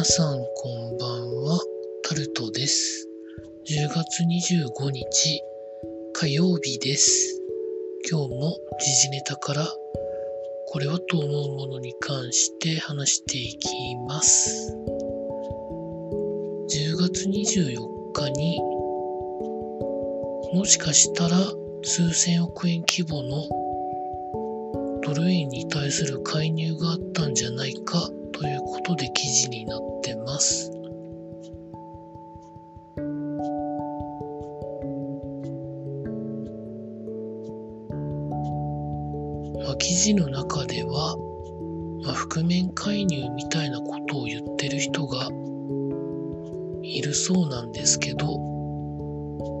皆さんこんばんは、タルトです。10月25日火曜日です。今日も時事ネタからこれはと思うものに関して話していきます。10月24日にもしかしたら数千億円規模のドル円に対する介入があったんじゃないかということで記事に面介入みたいなことを言ってる人がいるそうなんですけど、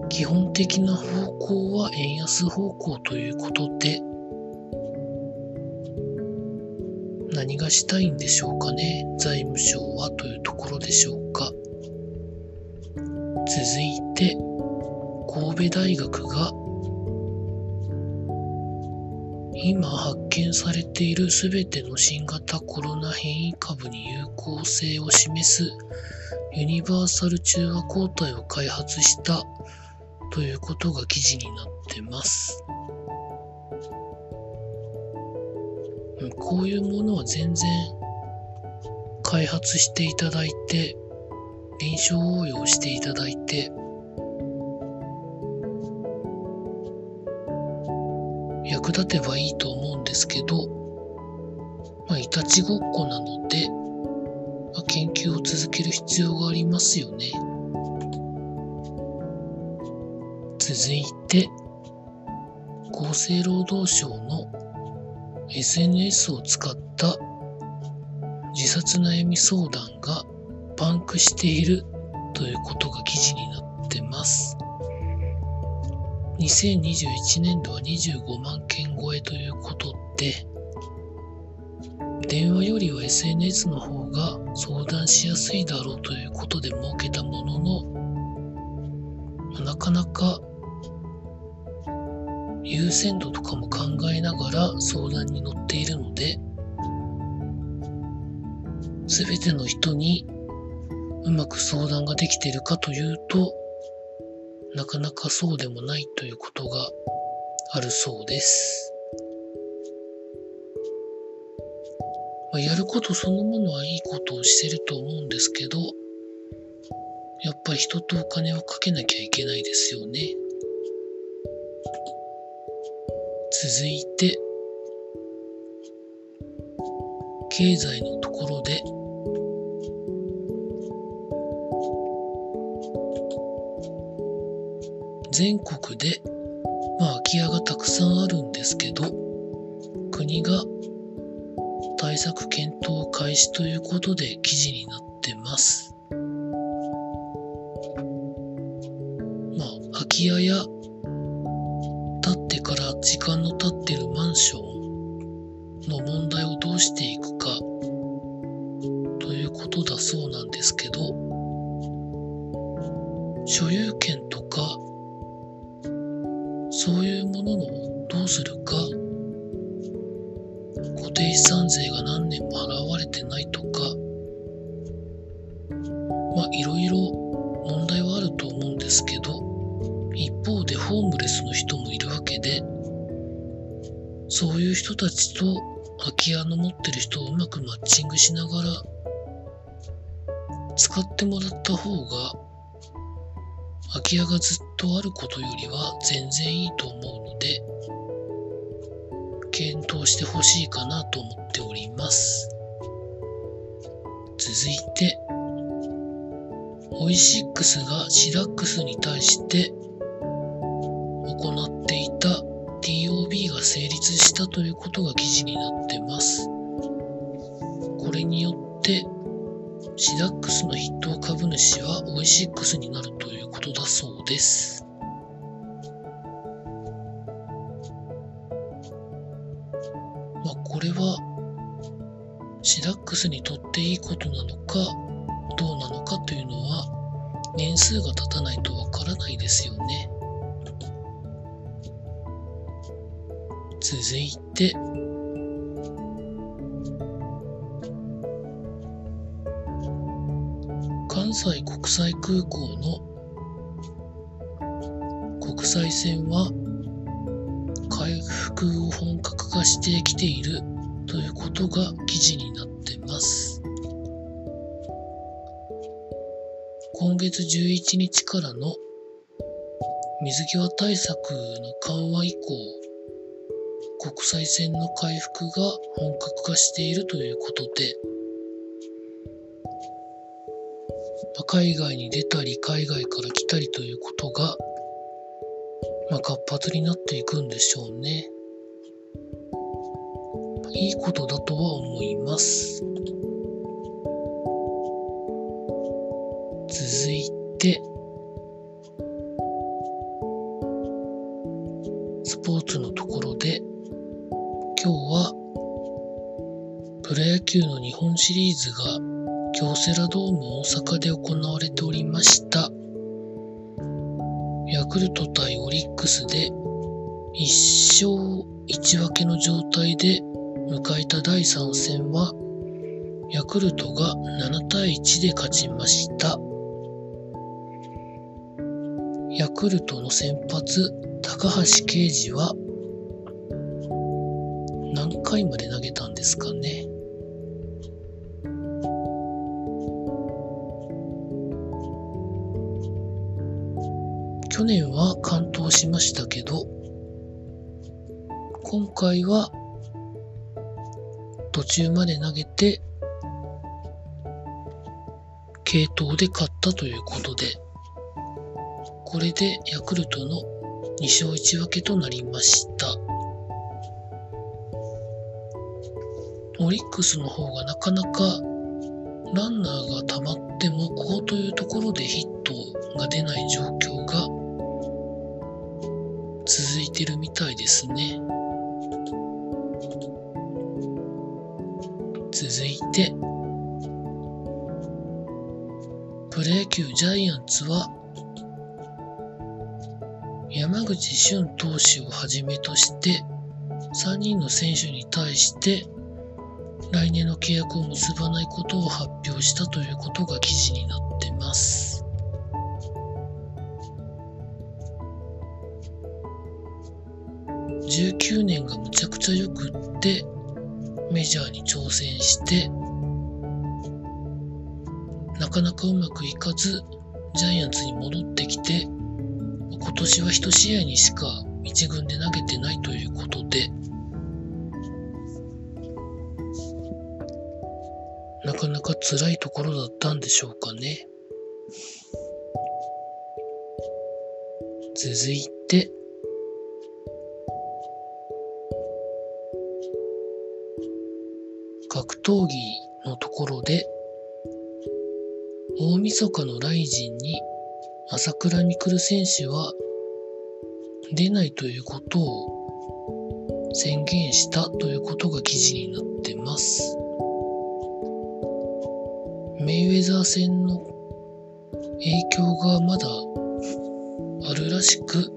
基本的な方向は円安方向ということで、何がしたいんでしょうかね財務省はというところでしょうか。続いて神戸大学が今発見されているすべての新型コロナ変異株に有効性を示すユニバーサル中和抗体を開発したということが記事になってます。こういうものは全然開発していただいて、臨床応用していただいて、役立てばいいと思うんですけど、まあ、いたちごっこなので、まあ、研究を続ける必要がありますよね。続いて、厚生労働省の SNS を使った自殺悩み相談がパンクしているということが記事になってます。2021年度は25万件超えということで、電話よりは SNS の方が相談しやすいだろうということで設けたものの、なかなか優先度とかも考えながら相談に乗っているので、すべての人にうまく相談ができているかというと、なかなかそうでもないということがあるそうです。まあ、やることそのものはいいことをしてると思うんですけど、やっぱり人とお金をかけなきゃいけないですよね。続いて、経済のところで、全国で、まあ、空き家がたくさんあるんですけど、国が対策検討開始ということで記事になってます。まあ、空き家や建ってから時間の経ってるマンションの問題をどうしていくかということだそうなんですけど人たちと空き家の持ってる人をうまくマッチングしながら使ってもらった方が空き家がずっとあることよりは全然いいと思うので検討してほしいかなと思っております。続いてオイシックスがシダックスに対して行っていたが成立したということが記事になってます。これによって、シダックスの筆頭株主はオイシックスになるということだそうです。まあ、これは、シダックスにとっていいことなのか、どうなのかというのは、年数が経たないとわからないですよね。続いて、関西国際空港の国際線は回復を本格化してきているということが記事になってます。今月11日からの水際対策の緩和以降、国際線の回復が本格化しているということで、海外に出たり海外から来たりということが、まあ、活発になっていくんでしょうね。いいことだとは思います。続いて、本シリーズが京セラドーム大阪で行われておりました。ヤクルト対オリックスで1勝1分けの状態で迎えた第3戦はヤクルトが7対1で勝ちました。ヤクルトの先発高橋奎二は何回まで投げたんですかね。去年は完投しましたけど、今回は途中まで投げて、系統で勝ったということで、これでヤクルトの2勝1分けとなりました。オリックスの方がなかなかランナーが溜まってもこうというところでヒットが出ない状況てるみたいですね。続いて、プロ野球ジャイアンツは、山口俊投手をはじめとして、3人の選手に対して、来年の契約を結ばないことを発表したということが記事になってます。19年がむちゃくちゃよくってメジャーに挑戦してなかなかうまくいかずジャイアンツに戻ってきて今年は1試合にしか1軍で投げてないということでなかなか辛いところだったんでしょうかね。続いて闘技のところで、大晦日のライジンに朝倉未来選手は出ないということを宣言したということが記事になってます。メイウェザー戦の影響がまだあるらしく、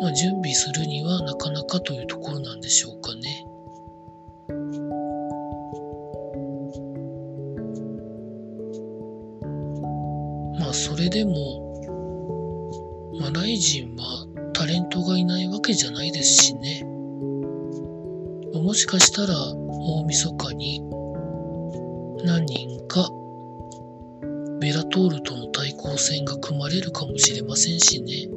まあ、準備するにはなかなかというところなんでしょうかね。も、まあライジンはタレントがいないわけじゃないですしね。もしかしたら大晦日に何人かベラトールとの対抗戦が組まれるかもしれませんしね。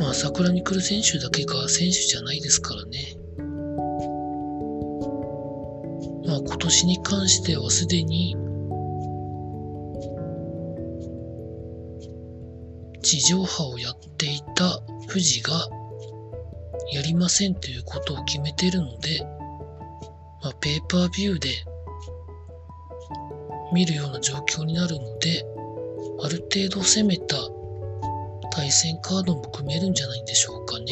まあ、桜に来る選手だけが選手じゃないですからね。まあ、今年に関してはすでに上波をやっていた富士がやりませんということを決めてるので、まあ、ペーパービューで見るような状況になるので、ある程度攻めた対戦カードも組めるんじゃないんでしょうかね。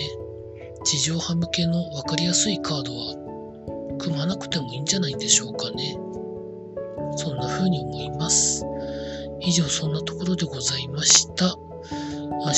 地上波向けの分かりやすいカードは組まなくてもいいんじゃないんでしょうかね。そんな風に思います。以上そんなところでございました。